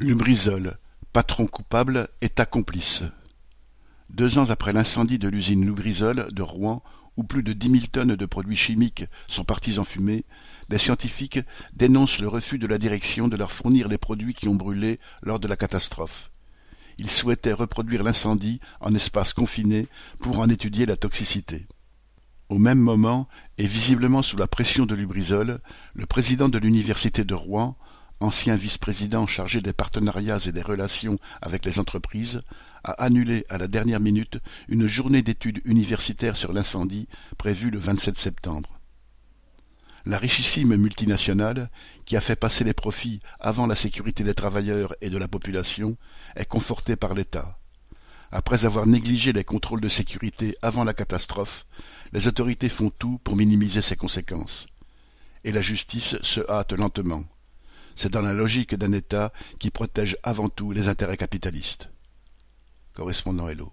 Lubrizol, patron coupable, État complice. Deux ans après l'incendie de l'usine Lubrizol de Rouen, où plus de dix mille tonnes de produits chimiques sont partis en fumée, des scientifiques dénoncent le refus de la direction de leur fournir les produits qui ont brûlé lors de la catastrophe. Ils souhaitaient reproduire l'incendie en espace confiné pour en étudier la toxicité. Au même moment, et visiblement sous la pression de Lubrizol, le président de l'université de Rouen, ancien vice-président chargé des partenariats et des relations avec les entreprises, a annulé à la dernière minute une journée d'études universitaires sur l'incendie prévue le 27 septembre. La richissime multinationale, qui a fait passer les profits avant la sécurité des travailleurs et de la population, est confortée par l'État. Après avoir négligé les contrôles de sécurité avant la catastrophe, les autorités font tout pour minimiser ses conséquences. Et la justice se hâte lentement. C'est dans la logique d'un État qui protège avant tout les intérêts capitalistes. Correspondant Hello.